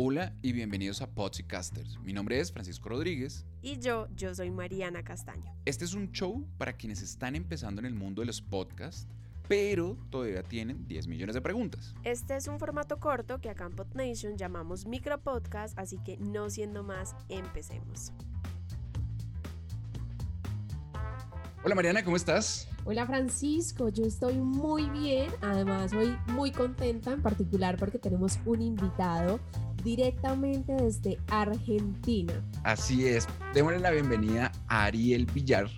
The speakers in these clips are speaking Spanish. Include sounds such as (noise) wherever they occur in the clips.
Hola y bienvenidos a Podcasters. Mi nombre es Francisco Rodríguez. Y yo, yo soy Mariana Castaño. Este es un show para quienes están empezando en el mundo de los podcasts, pero todavía tienen 10 millones de preguntas. Este es un formato corto que acá en PodNation llamamos micropodcast, así que no siendo más, empecemos. Hola Mariana, ¿cómo estás? Hola Francisco, yo estoy muy bien, además soy muy contenta en particular porque tenemos un invitado directamente desde Argentina. Así es, démosle la bienvenida a Ariel Villar.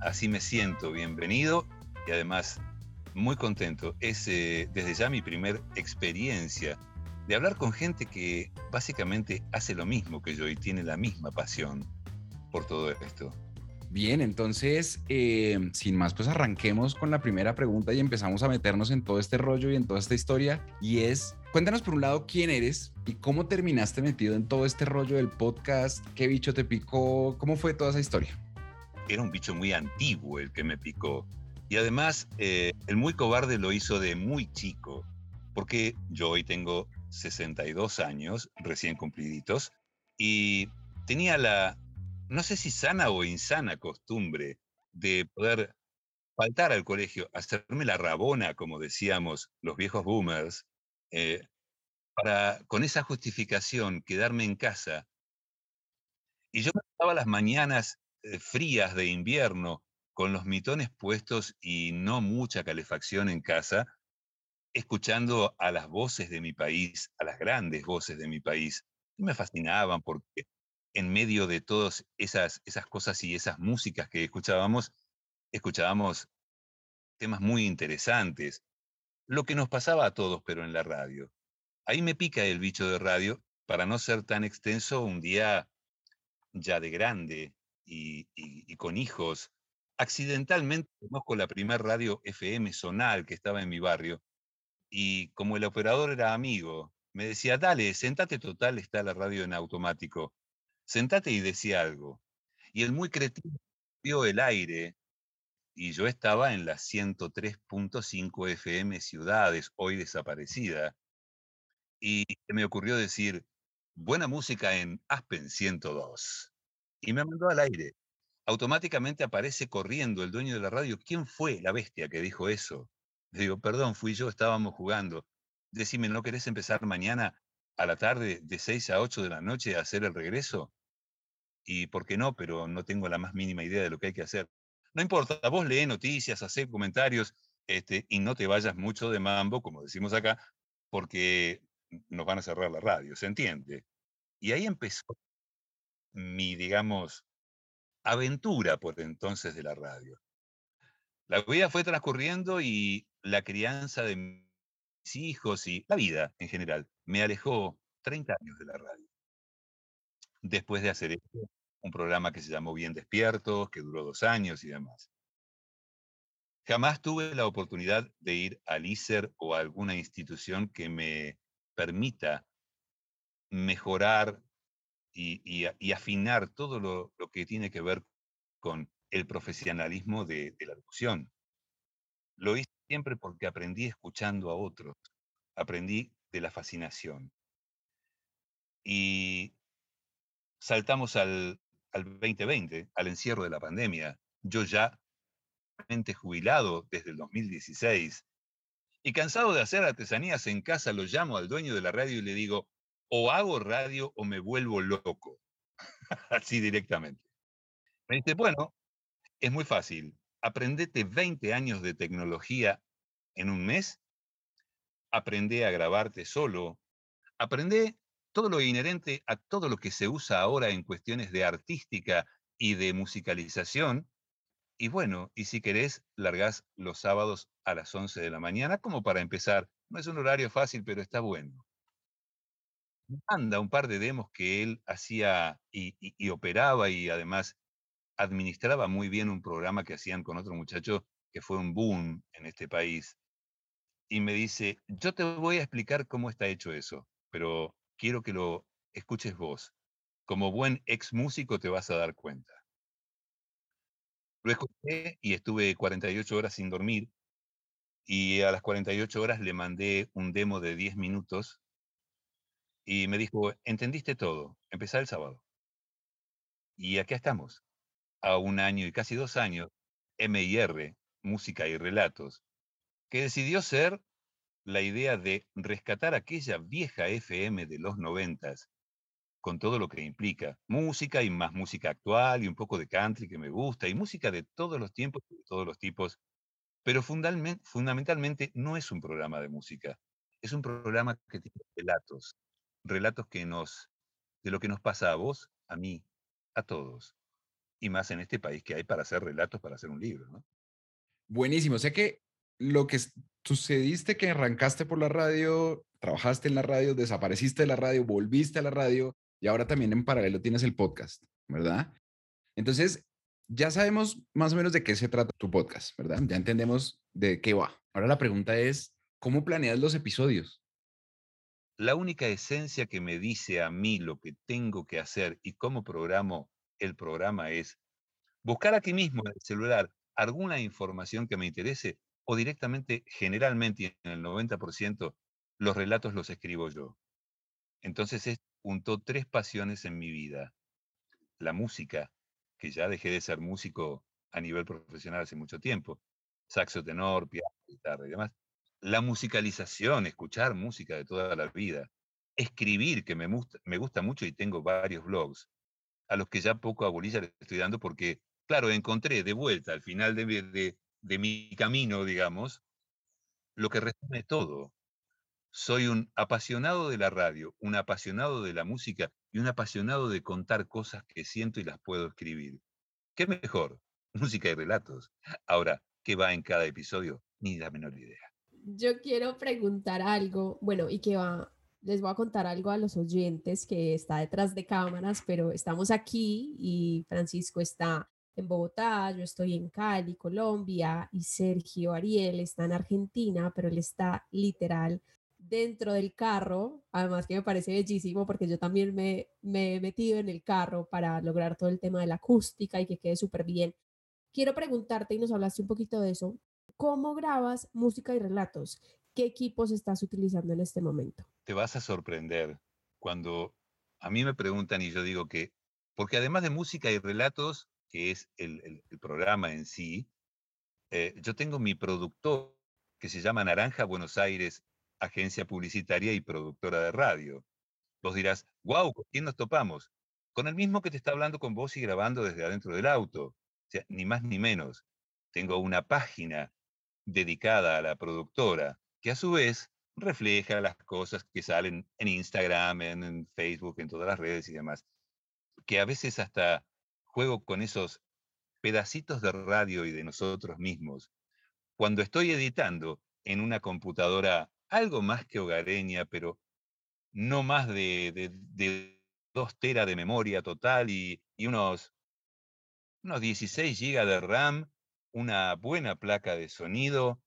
Así me siento, bienvenido y además muy contento. Es eh, desde ya mi primer experiencia de hablar con gente que básicamente hace lo mismo que yo y tiene la misma pasión por todo esto. Bien, entonces, eh, sin más, pues arranquemos con la primera pregunta y empezamos a meternos en todo este rollo y en toda esta historia. Y es, cuéntanos por un lado quién eres y cómo terminaste metido en todo este rollo del podcast, qué bicho te picó, cómo fue toda esa historia. Era un bicho muy antiguo el que me picó. Y además, eh, el muy cobarde lo hizo de muy chico, porque yo hoy tengo 62 años, recién cumpliditos, y tenía la, no sé si sana o insana costumbre de poder faltar al colegio, hacerme la rabona, como decíamos los viejos boomers, eh, para con esa justificación quedarme en casa. Y yo pasaba las mañanas eh, frías de invierno con los mitones puestos y no mucha calefacción en casa, escuchando a las voces de mi país, a las grandes voces de mi país. Me fascinaban porque en medio de todas esas, esas cosas y esas músicas que escuchábamos, escuchábamos temas muy interesantes. Lo que nos pasaba a todos, pero en la radio. Ahí me pica el bicho de radio, para no ser tan extenso, un día ya de grande y, con hijos, accidentalmente conozco la primera radio FM Sonal que estaba en mi barrio, y como el operador era amigo, me decía, dale, sentate total, está la radio en automático sentate y decía algo. Y el muy cretino vio el aire y yo estaba en la 103.5 FM Ciudades, hoy desaparecida. Y me ocurrió decir, buena música en Aspen 102. Y me mandó al aire. Automáticamente aparece corriendo el dueño de la radio. ¿Quién fue la bestia que dijo eso? Le digo, perdón, fui yo, estábamos jugando. Decime, ¿no querés empezar mañana a la tarde de 6 a 8 de la noche a hacer el regreso? y por qué no, pero no tengo la más mínima idea de lo que hay que hacer. No importa, vos lee noticias, hace comentarios este, y no te vayas mucho de mambo, como decimos acá, porque nos van a cerrar la radio, ¿se entiende? Y ahí empezó mi, digamos, aventura por entonces de la radio. La vida fue transcurriendo y la crianza de hijos y la vida en general me alejó 30 años de la radio. Después de hacer un programa que se llamó Bien Despiertos, que duró dos años y demás. Jamás tuve la oportunidad de ir al ISER o a alguna institución que me permita mejorar y, afinar todo lo, que tiene que ver con el profesionalismo de, la locución. Lo hice siempre porque aprendí escuchando a otros, aprendí de la fascinación. Y saltamos al, al 2020, al encierro de la pandemia. Yo ya jubilado desde el 2016 y cansado de hacer artesanías en casa, lo llamo al dueño de la radio y le digo, o hago radio o me vuelvo loco. (laughs) Así directamente. Me dice, bueno, es muy fácil. Aprendete 20 años de tecnología en un mes. Aprende a grabarte solo. Aprende todo lo inherente a todo lo que se usa ahora en cuestiones de artística y de musicalización. Y bueno, y si querés, largás los sábados a las 11 de la mañana como para empezar. No es un horario fácil, pero está bueno. Anda un par de demos que él hacía y operaba y además administraba muy bien un programa que hacían con otro muchacho que fue un boom en este país. Y me dice, yo te voy a explicar cómo está hecho eso, pero quiero que lo escuches vos. Como buen ex músico te vas a dar cuenta. Lo escuché y estuve 48 horas sin dormir y a las 48 horas le mandé un demo de 10 minutos Y me dijo, entendiste todo, empezá el sábado. Y acá estamos, a un año y casi dos años, MIR, Música y Relatos, que decidió ser la idea de rescatar aquella vieja FM de los noventas, con todo lo que implica. Música y más música actual y un poco de country que me gusta, y música de todos los tiempos de todos los tipos. Pero fundamentalmente no es un programa de música, es un programa que tiene relatos, relatos que nos, de lo que nos pasa a vos, a mí, a todos. Y más en este país que hay para hacer relatos, para hacer un libro, ¿no? Buenísimo. O sea que lo que sucediste que arrancaste por la radio, trabajaste en la radio, desapareciste de la radio, volviste a la radio y ahora también en paralelo tienes el podcast, ¿verdad? Entonces, ya sabemos más o menos de qué se trata tu podcast, ¿verdad? Ya entendemos de qué va. Ahora la pregunta es, ¿cómo planeas los episodios? La única esencia que me dice a mí lo que tengo que hacer y cómo programo el programa es buscar aquí mismo en el celular alguna información que me interese o directamente, generalmente en el 90%, los relatos los escribo yo. Entonces es juntó tres pasiones en mi vida. La música, que ya dejé de ser músico a nivel profesional hace mucho tiempo, saxo tenor, piano, guitarra y demás. La musicalización, escuchar música de toda la vida. Escribir, que me gusta, me gusta mucho y tengo varios blogs, a los que ya poco a bolilla le estoy dando porque, claro, encontré de vuelta al final de mi camino, digamos, lo que resume todo. Soy un apasionado de la radio, un apasionado de la música y un apasionado de contar cosas que siento y las puedo escribir. ¿Qué mejor? (laughs) Música y relatos. Ahora, ¿qué va en cada episodio? Ni la menor idea. Yo quiero preguntar algo, bueno, y que va, les voy a contar algo a los oyentes que está detrás de cámaras, pero estamos aquí y Francisco está en Bogotá, yo estoy en Cali, Colombia, y Sergio Ariel está en Argentina, pero él está literal dentro del carro, además que me parece bellísimo porque yo también me, me he metido en el carro para lograr todo el tema de la acústica y que quede súper bien. Quiero preguntarte, y nos hablaste un poquito de eso, ¿cómo grabas música y relatos? ¿Qué equipos estás utilizando en este momento? Te vas a sorprender cuando a mí me preguntan y yo digo que, porque además de música y relatos, que es el, programa en sí, eh, yo tengo mi productor que se llama Naranja Buenos Aires agencia publicitaria y productora de radio. Vos dirás, wow, ¿con quién nos topamos? Con el mismo que te está hablando con vos y grabando desde adentro del auto. O sea, ni más ni menos. Tengo una página dedicada a la productora que a su vez refleja las cosas que salen en Instagram, en, Facebook, en todas las redes y demás. Que a veces hasta juego con esos pedacitos de radio y de nosotros mismos. Cuando estoy editando en una computadora algo más que hogareña, pero no más de, 2 teras de memoria total y, unos, unos 16 gigas de RAM, una buena placa de sonido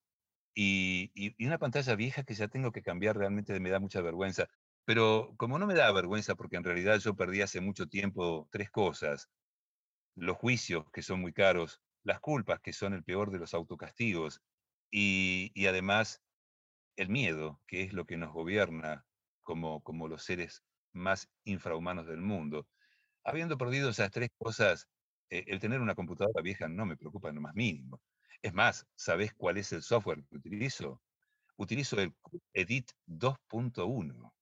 y, una pantalla vieja que ya tengo que cambiar, realmente me da mucha vergüenza. Pero como no me da vergüenza, porque en realidad yo perdí hace mucho tiempo tres cosas. Los juicios, que son muy caros, las culpas, que son el peor de los autocastigos, y, y además el miedo, que es lo que nos gobierna como, como los seres más infrahumanos del mundo. Habiendo perdido esas tres cosas, eh, el tener una computadora vieja no me preocupa en lo más mínimo. Es más, ¿sabés cuál es el software que utilizo? Utilizo el Edit 2.1.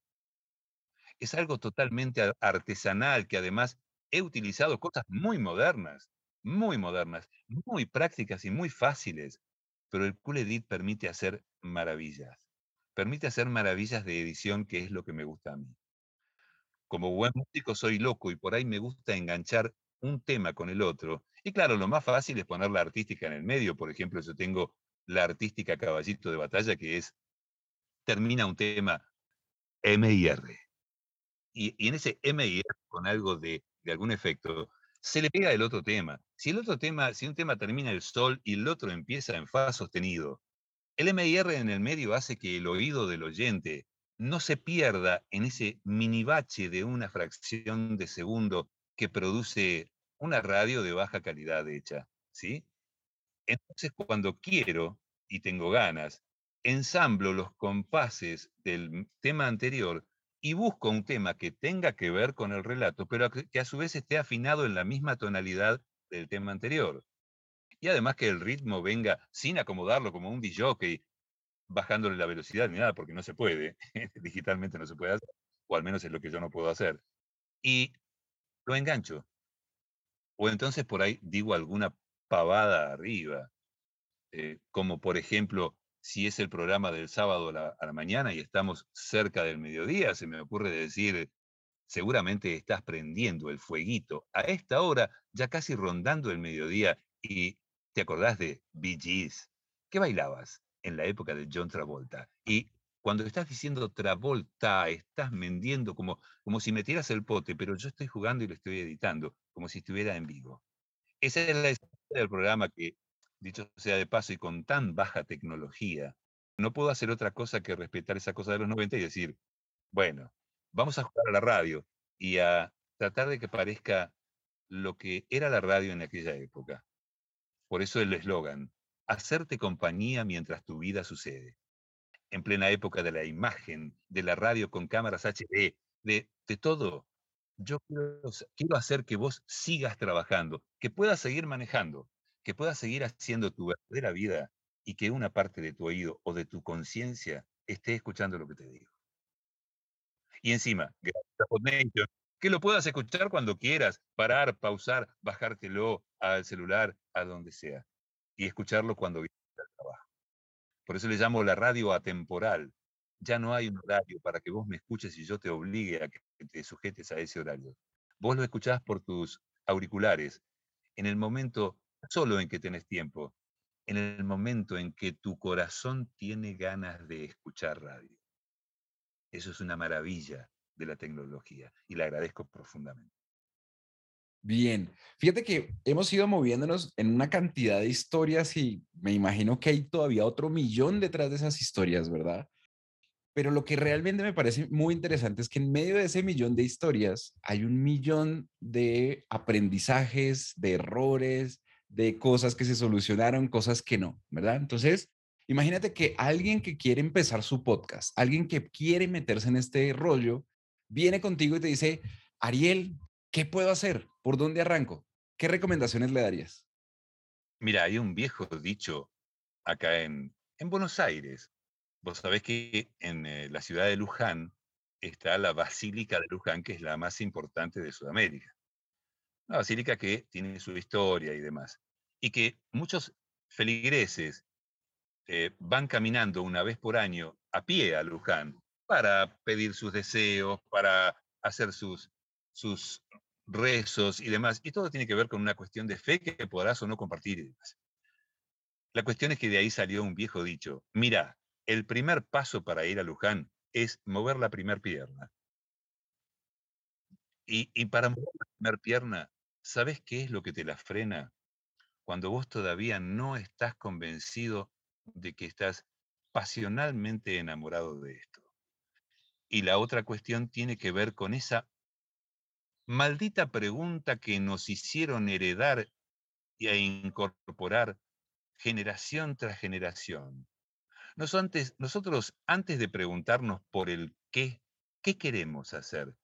Es algo totalmente artesanal que además he utilizado cosas muy modernas, muy modernas, muy prácticas y muy fáciles, pero el Cool Edit permite hacer maravillas permite hacer maravillas de edición, que es lo que me gusta a mí. Como buen músico soy loco y por ahí me gusta enganchar un tema con el otro. Y claro, lo más fácil es poner la artística en el medio. Por ejemplo, yo tengo la artística caballito de batalla, que es, termina un tema M y R. Y, en ese M y R, con algo de, de algún efecto, se le pega el otro tema. Si el otro tema, si un tema termina el sol y el otro empieza en fa sostenido, el MIR en el medio hace que el oído del oyente no se pierda en ese mini bache de una fracción de segundo que produce una radio de baja calidad hecha, ¿sí? Entonces, cuando quiero y tengo ganas, ensamblo los compases del tema anterior y busco un tema que tenga que ver con el relato, pero que a su vez esté afinado en la misma tonalidad del tema anterior. Y además que el ritmo venga sin acomodarlo como un DJ, bajándole la velocidad ni nada, porque no se puede, (laughs) digitalmente no se puede hacer, o al menos es lo que yo no puedo hacer. Y lo engancho. O entonces por ahí digo alguna pavada arriba, eh, como por ejemplo, si es el programa del sábado a la, mañana y estamos cerca del mediodía, se me ocurre decir, seguramente estás prendiendo el fueguito a esta hora, ya casi rondando el mediodía, y te acordás de Bee Gees, ¿qué bailabas en la época de John Travolta? Y cuando estás diciendo Travolta, estás mendiendo como, como si metieras el pote, pero yo estoy jugando y lo estoy editando, como si estuviera en vivo. Esa es la esencia del programa que, dicho sea de paso y con tan baja tecnología, no puedo hacer otra cosa que respetar esa cosa de los 90 y decir, bueno, vamos a jugar a la radio y a tratar de que parezca lo que era la radio en aquella época. Por eso el eslogan, hacerte compañía mientras tu vida sucede. En plena época de la imagen, de la radio con cámaras HD, de, de todo, yo quiero, hacer que vos sigas trabajando, que puedas seguir manejando, que puedas seguir haciendo tu verdadera vida y que una parte de tu oído o de tu conciencia esté escuchando lo que te digo. Y encima, gracias que lo puedas escuchar cuando quieras, parar, pausar, bajártelo al celular, a donde sea, y escucharlo cuando trabajo. Por eso le llamo la radio atemporal. Ya no hay un horario para que vos me escuches y yo te obligue a que te sujetes a ese horario. Vos lo escuchás por tus auriculares, en el momento solo en que tenés tiempo, en el momento en que tu corazón tiene ganas de escuchar radio. Eso es una maravilla de la tecnología y la agradezco profundamente. Bien, fíjate que hemos ido moviéndonos en una cantidad de historias y me imagino que hay todavía otro millón detrás de esas historias, ¿verdad? Pero lo que realmente me parece muy interesante es que en medio de ese millón de historias hay un millón de aprendizajes, de errores, de cosas que se solucionaron, cosas que no, ¿verdad? Entonces, imagínate que alguien que quiere empezar su podcast, alguien que quiere meterse en este rollo, viene contigo y te dice, Ariel, ¿qué puedo hacer? ¿Por dónde arranco? ¿Qué recomendaciones le darías? Mira, hay un viejo dicho acá en, en Buenos Aires. Vos sabés que en eh, la ciudad de Luján está la Basílica de Luján, que es la más importante de Sudamérica. Una basílica que tiene su historia y demás. Y que muchos feligreses eh, van caminando una vez por año a pie a Luján para pedir sus deseos, para hacer sus, sus rezos y demás. Y todo tiene que ver con una cuestión de fe que podrás o no compartir. La cuestión es que de ahí salió un viejo dicho, mira, el primer paso para ir a Luján es mover la primera pierna. Y, y para mover la primera pierna, ¿sabes qué es lo que te la frena? Cuando vos todavía no estás convencido de que estás pasionalmente enamorado de esto. Y la otra cuestión tiene que ver con esa maldita pregunta que nos hicieron heredar a incorporar generación tras generación. nosotros, antes de preguntarnos por el qué, qué queremos hacer,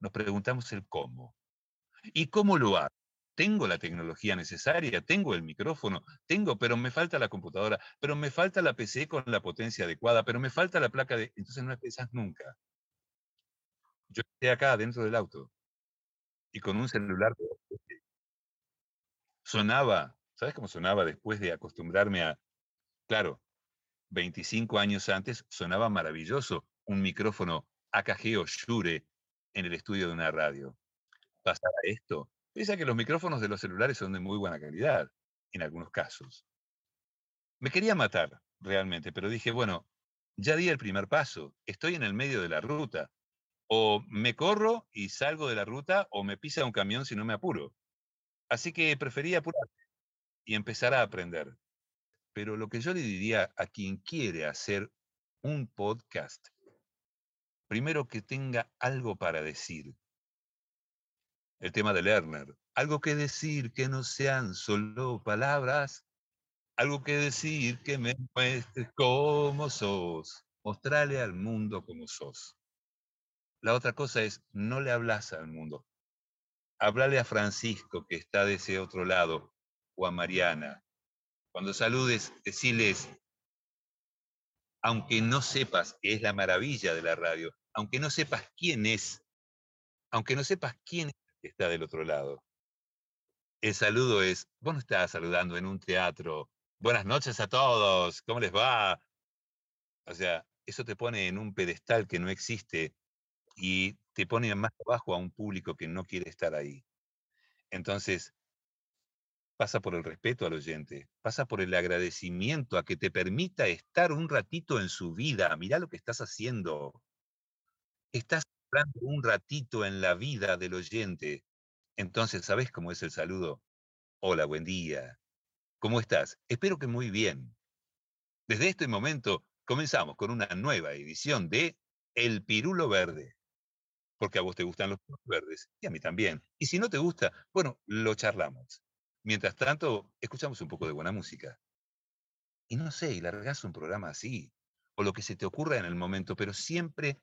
nos preguntamos el cómo. ¿Y cómo lo hago? Tengo la tecnología necesaria, tengo el micrófono, tengo, pero me falta la computadora, pero me falta la PC con la potencia adecuada, pero me falta la placa de... Entonces no empezás nunca. Yo estoy acá dentro del auto y con un celular sonaba, ¿sabes cómo sonaba después de acostumbrarme a, claro, 25 años antes sonaba maravilloso un micrófono AKG o Shure en el estudio de una radio. Pasaba esto, Piensa que los micrófonos de los celulares son de muy buena calidad, en algunos casos. Me quería matar, realmente, pero dije, bueno, ya di el primer paso, estoy en el medio de la ruta. O me corro y salgo de la ruta, o me pisa un camión si no me apuro. Así que prefería apurarme y empezar a aprender. Pero lo que yo le diría a quien quiere hacer un podcast, primero que tenga algo para decir, el tema de Lerner. Algo que decir que no sean solo palabras, algo que decir que me muestres cómo sos, mostrarle al mundo cómo sos. La otra cosa es, no le hablas al mundo. Háblale a Francisco, que está de ese otro lado, o a Mariana. Cuando saludes, deciles, aunque no sepas, que es la maravilla de la radio, aunque no sepas quién es, aunque no sepas quién está del otro lado. El saludo es, vos no estás saludando en un teatro. Buenas noches a todos, ¿cómo les va? O sea, eso te pone en un pedestal que no existe y te pone más abajo a un público que no quiere estar ahí. Entonces, pasa por el respeto al oyente, pasa por el agradecimiento a que te permita estar un ratito en su vida. Mirá lo que estás haciendo. Estás hablando un ratito en la vida del oyente. Entonces, ¿sabes cómo es el saludo? Hola, buen día. ¿Cómo estás? Espero que muy bien. Desde este momento comenzamos con una nueva edición de El Pirulo Verde porque a vos te gustan los verdes y a mí también. Y si no te gusta, bueno, lo charlamos. Mientras tanto, escuchamos un poco de buena música. Y no sé, y largás un programa así, o lo que se te ocurra en el momento, pero siempre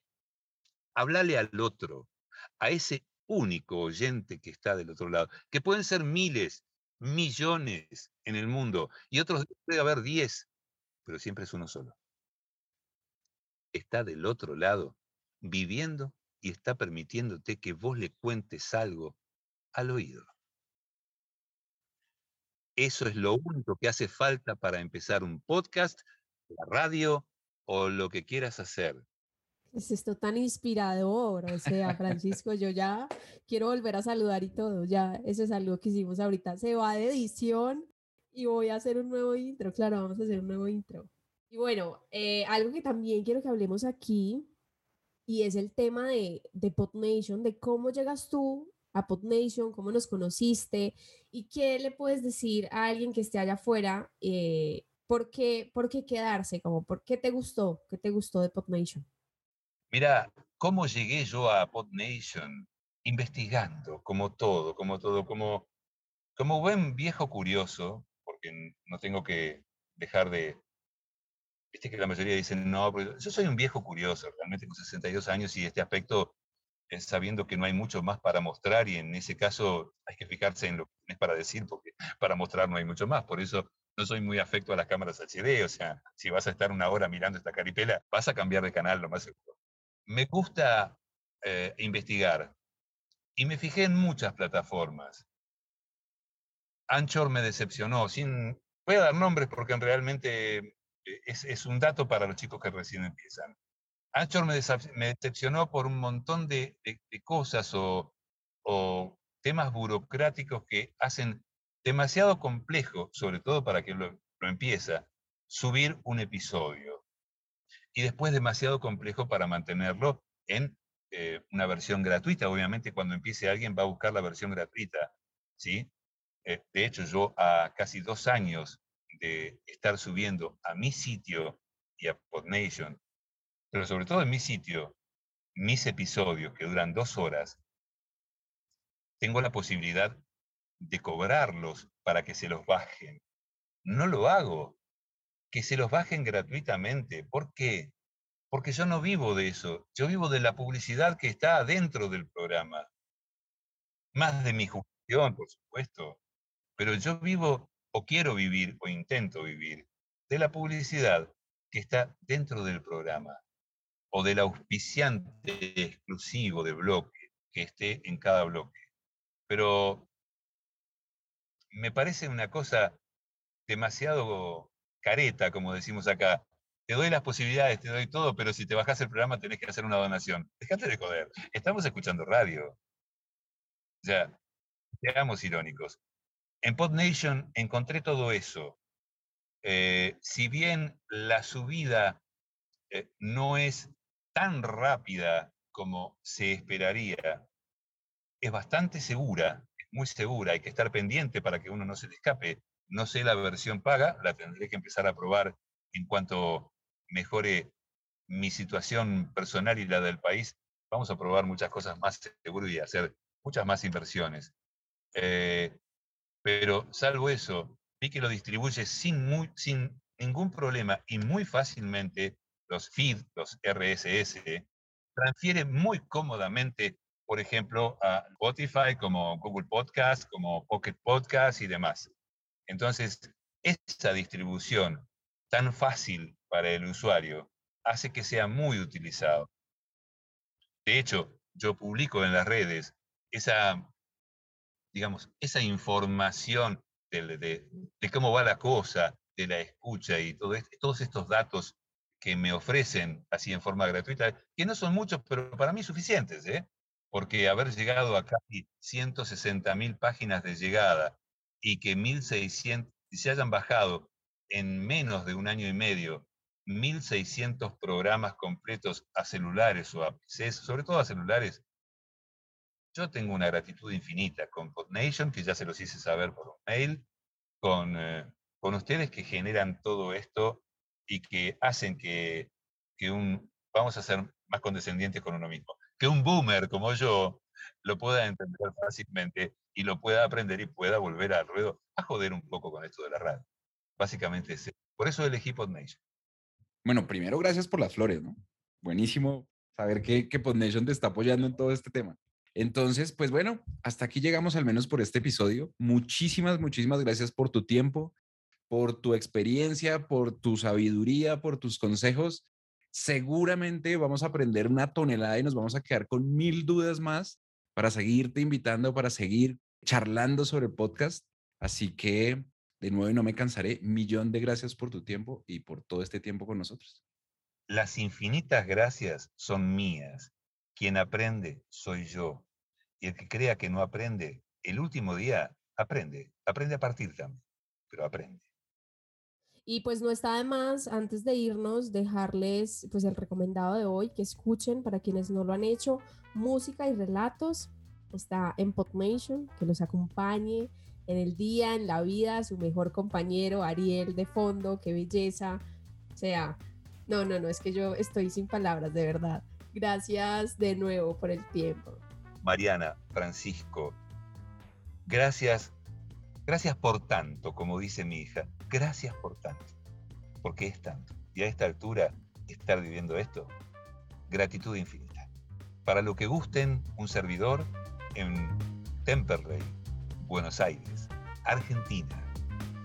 hablale al otro, a ese único oyente que está del otro lado, que pueden ser miles, millones en el mundo, y otros puede haber diez, pero siempre es uno solo. Está del otro lado, viviendo y está permitiéndote que vos le cuentes algo al oído. Eso es lo único que hace falta para empezar un podcast, la radio o lo que quieras hacer. Es esto tan inspirador, o sea, Francisco, yo ya quiero volver a saludar y todo, ya ese saludo que hicimos ahorita se va de edición y voy a hacer un nuevo intro, claro, vamos a hacer un nuevo intro. Y bueno, eh, algo que también quiero que hablemos aquí y es el tema de, de Pod Nation, de cómo llegas tú a Pod Nation, cómo nos conociste y qué le puedes decir a alguien que esté allá afuera, eh, ¿por, qué, por qué quedarse, como por qué te gustó, qué te gustó de Pod Nation. Mira, ¿cómo llegué yo a Pod Nation? Investigando, como todo, como todo, como, como buen viejo curioso, porque no tengo que dejar de, Viste que la mayoría dicen, no, yo soy un viejo curioso, realmente con 62 años y este aspecto, es sabiendo que no hay mucho más para mostrar y en ese caso hay que fijarse en lo que tienes para decir, porque para mostrar no hay mucho más. Por eso no soy muy afecto a las cámaras HD, o sea, si vas a estar una hora mirando esta caripela, vas a cambiar de canal, lo más seguro. Me gusta eh, investigar y me fijé en muchas plataformas. Anchor me decepcionó, sin, voy a dar nombres porque realmente eh, es, un dato para los chicos que recién empiezan. Anchor me, decepcionó por un montón de, cosas o, temas burocráticos que hacen demasiado complejo, sobre todo para quien lo, empieza, subir un episodio. Y después demasiado complejo para mantenerlo en eh, una versión gratuita. Obviamente cuando empiece alguien va a buscar la versión gratuita. ¿sí? Eh, de hecho, yo a casi dos años de estar subiendo a mi sitio y a PodNation, pero sobre todo en mi sitio, mis episodios que duran dos horas, tengo la posibilidad de cobrarlos para que se los bajen. No lo hago. Que se los bajen gratuitamente. ¿Por qué? Porque yo no vivo de eso. Yo vivo de la publicidad que está dentro del programa. Más de mi gestión, por supuesto. Pero yo vivo o quiero vivir o intento vivir de la publicidad que está dentro del programa o del auspiciante exclusivo de bloque que esté en cada bloque. Pero me parece una cosa demasiado careta, como decimos acá. Te doy las posibilidades, te doy todo, pero si te bajas el programa tenés que hacer una donación. Déjate de joder. Estamos escuchando radio. Sea, seamos irónicos. En PodNation encontré todo eso. Eh, si bien la subida eh, no es tan rápida como se esperaría, es bastante segura, es muy segura, hay que estar pendiente para que uno no se le escape. No sé la versión paga, la tendré que empezar a probar en cuanto mejore mi situación personal y la del país. Vamos a probar muchas cosas más seguras y hacer muchas más inversiones. Eh, pero salvo eso, vi que lo distribuye sin, sin ningún problema y muy fácilmente los feed, los RSS, transfiere muy cómodamente, por ejemplo, a Spotify, como Google Podcast, como Pocket Podcast y demás. Entonces, esa distribución tan fácil para el usuario hace que sea muy utilizado. De hecho, yo publico en las redes esa, digamos, esa información de, cómo va la cosa, de la escucha y todo todos estos datos que me ofrecen así en forma gratuita, que no son muchos, pero para mí suficientes, ¿eh? porque haber llegado a casi 160 mil páginas de llegada y que 1.600, se hayan bajado en menos de un año y medio 1.600 programas completos a celulares o a PCs, sobre todo a celulares, yo tengo una gratitud infinita con PodNation, que ya se los hice saber por un mail, con, eh, con ustedes que generan todo esto y que hacen que, que un, vamos a ser más condescendientes con uno mismo, que un boomer como yo lo pueda entender fácilmente y lo pueda aprender y pueda volver al ruedo a joder un poco con esto de la radio. Básicamente es Por eso elegí PodNation. Bueno, primero gracias por las flores, ¿no? Buenísimo saber que, que PodNation te está apoyando en todo este tema. Entonces, pues bueno, hasta aquí llegamos al menos por este episodio. Muchísimas, muchísimas gracias por tu tiempo, por tu experiencia, por tu sabiduría, por tus consejos. Seguramente vamos a aprender una tonelada y nos vamos a quedar con mil dudas más para seguirte invitando, para seguir charlando sobre podcast. Así que de nuevo, no me cansaré. Millón de gracias por tu tiempo y por todo este tiempo con nosotros. Las infinitas gracias son mías. Quien aprende soy yo. Y el que crea que no aprende, el último día aprende. Aprende a partir también, pero aprende. Y pues no está de más, antes de irnos, dejarles pues el recomendado de hoy, que escuchen para quienes no lo han hecho, música y relatos. Está en Podnation, que los acompañe en el día, en la vida, su mejor compañero, Ariel de fondo, qué belleza. O sea, no, no, no, es que yo estoy sin palabras, de verdad. Gracias de nuevo por el tiempo. Mariana, Francisco, gracias, gracias por tanto, como dice mi hija, gracias por tanto, porque es tanto. Y a esta altura, estar viviendo esto, gratitud infinita. Para lo que gusten, un servidor en Temperley, Buenos Aires, Argentina.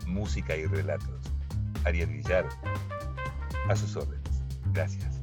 Música y relatos. Ariel Villar, a sus órdenes. Gracias.